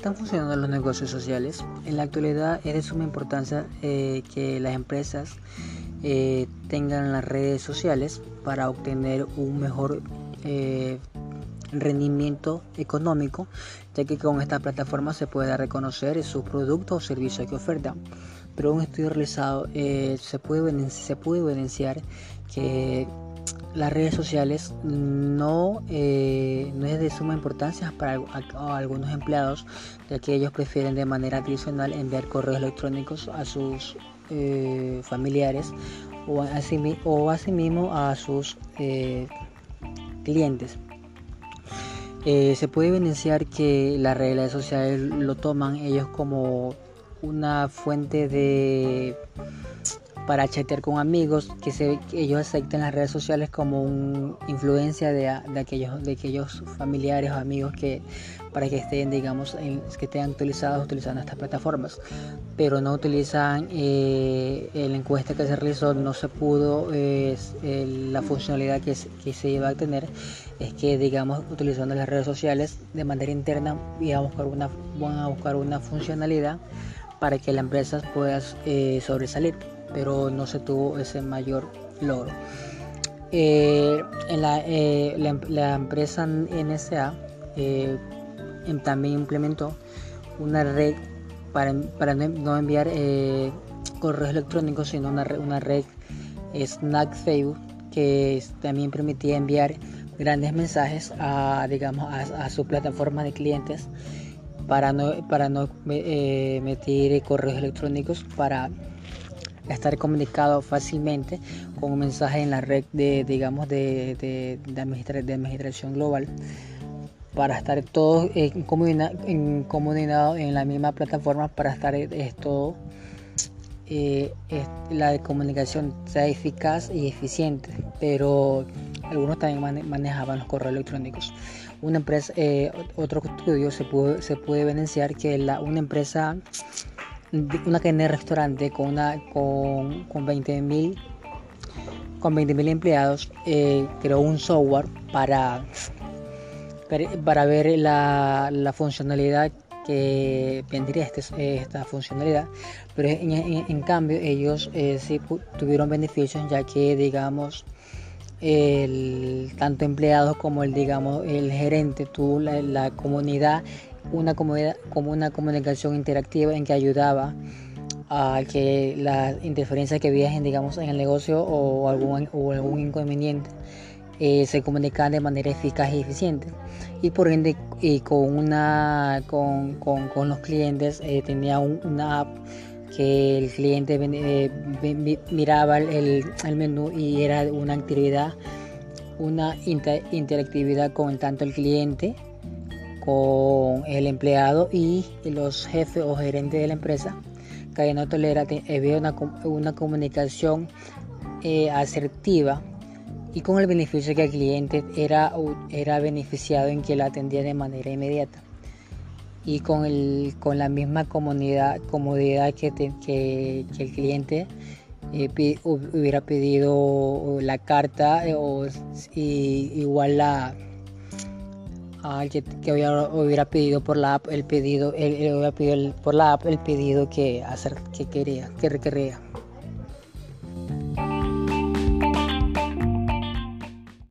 están funcionando los negocios sociales? En la actualidad es de suma importancia eh, que las empresas eh, tengan las redes sociales para obtener un mejor eh, rendimiento económico, ya que con esta plataforma se puede reconocer sus productos o servicios que ofertan. Pero un estudio realizado se, puede, se puede evidenciar que las redes sociales no, eh, no es de suma importancia para algunos empleados, ya que ellos prefieren de manera tradicional enviar correos electrónicos a sus eh, familiares o, así, o asimismo a sus eh, clientes. se puede evidenciar que las redes sociales lo toman ellos como una fuente de para chatear con amigos, que, se, ellos acepten las redes sociales como una influencia de, aquellos, familiares o amigos que para que estén, digamos, que estén actualizados utilizando estas plataformas, pero no utilizan eh, la encuesta que se realizó, no se pudo, la funcionalidad que, que se iba a tener es que, digamos, utilizando las redes sociales de manera interna, y a buscar una, van a buscar una funcionalidad para que la empresa pueda eh, sobresalir pero no se tuvo ese mayor logro. Eh, en la, eh, la, empresa NSA eh, em, también implementó una red para, para no enviar correos electrónicos, sino una, red Snack Facebook que también permitía enviar grandes mensajes a, digamos, a, a su plataforma de clientes para no, para no meter correos electrónicos para estar comunicado fácilmente con un mensaje en la red de, digamos, de, de, administración global para estar todos en comunidad, en, la misma plataforma para estar esto eh, la comunicación sea eficaz y eficiente. Pero algunos también manejaban los correos electrónicos. Una empresa eh, otro estudio se puede se puede evidenciar que una empresa una cadena de restaurante con una con, con 20.000 con 20.000 empleados eh, creó un software para para ver la, la funcionalidad que vendría este, esta funcionalidad pero en, cambio ellos eh, sí tuvieron beneficios ya que digamos el tanto empleados como el digamos el gerente tuvo la, la comunidad una como una comunicación interactiva en que ayudaba a que las interferencias que viajen digamos en el negocio o algún, o algún inconveniente eh, se comunicaban de manera eficaz y eficiente. Y por ende y con una con, con, con los clientes eh, tenía una app que el cliente eh, miraba el, el, menú y era una actividad una interactividad con tanto el cliente con el empleado y los jefes o gerentes de la empresa. Cadena Tolera había una, una comunicación eh, asertiva y con el beneficio que el cliente era, era beneficiado en que la atendía de manera inmediata y con, el, con la misma comunidad, comodidad que, que, el cliente eh, hubiera pedido la carta eh, o igual la alguien que hubiera, pedido por la app el pedido, él, hubiera pedido por la app el pedido que hacer que quería, que requería.